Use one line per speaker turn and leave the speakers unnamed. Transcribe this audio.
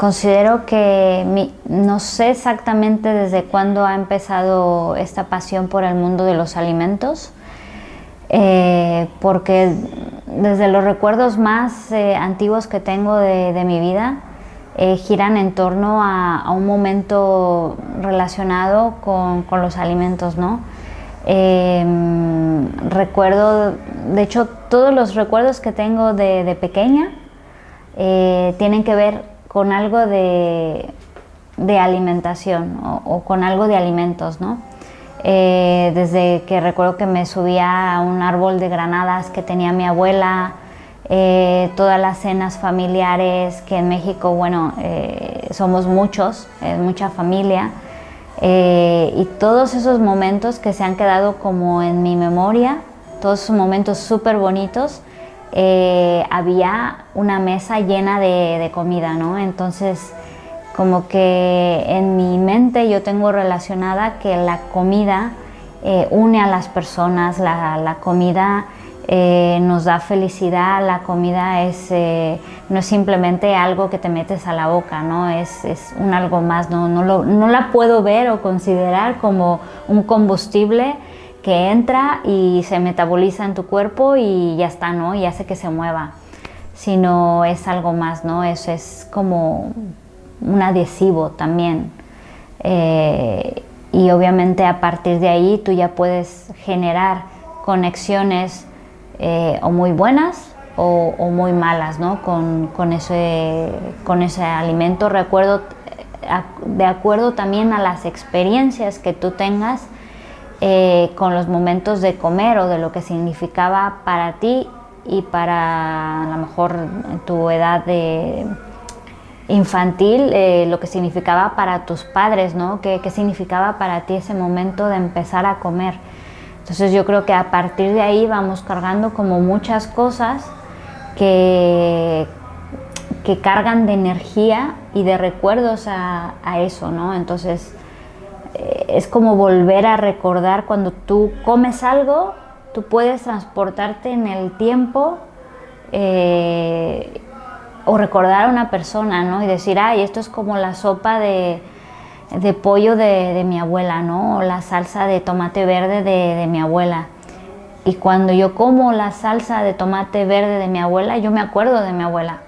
considero que no sé exactamente desde cuándo ha empezado esta pasión por el mundo de los alimentos, eh, porque desde los recuerdos más eh, antiguos que tengo de, mi vida eh, giran en torno a, un momento relacionado con, los alimentos, ¿no? recuerdo, de hecho, todos los recuerdos que tengo de, pequeña tienen que ver con algo de, alimentación o, con algo de alimentos, ¿no? Eh, desde que recuerdo que me subía a un árbol de granadas que tenía mi abuela, eh, todas las cenas familiares, que en México, bueno, eh, somos muchos, es mucha familia, y todos esos momentos que se han quedado como en mi memoria, todos esos momentos súper bonitos, eh, había una mesa llena de, comida, ¿no? Entonces, como que en mi mente yo tengo relacionada que la comida eh, une a las personas, la, comida eh, nos da felicidad, la comida es, no es simplemente algo que te metes a la boca, ¿no? Es, un algo más, no, no la puedo ver o considerar como un combustible que entra y se metaboliza en tu cuerpo y ya está, ¿no? Y hace que se mueva. Sino es algo más, ¿no? Eso es como un adhesivo también. Eh, y obviamente a partir de ahí tú ya puedes generar conexiones eh, o muy buenas o, muy malas, ¿no? Con, ese, con ese alimento. Recuerdo, eh, de acuerdo también a las experiencias que tú tengas, eh, con los momentos de comer o de lo que significaba para ti y para a lo mejor tu edad de infantil, eh, lo que significaba para tus padres, ¿no? ¿Qué, significaba para ti ese momento de empezar a comer? Entonces yo creo que a partir de ahí vamos cargando como muchas cosas que, que cargan de energía y de recuerdos a, a eso, ¿no? Entonces es como volver a recordar cuando tú comes algo, tú puedes transportarte en el tiempo eh, o recordar a una persona, ¿no? Y decir, ay, esto es como la sopa de, pollo de, mi abuela, ¿no? O la salsa de tomate verde de, de mi abuela. Y cuando yo como la salsa de tomate verde de mi abuela, yo me acuerdo de mi abuela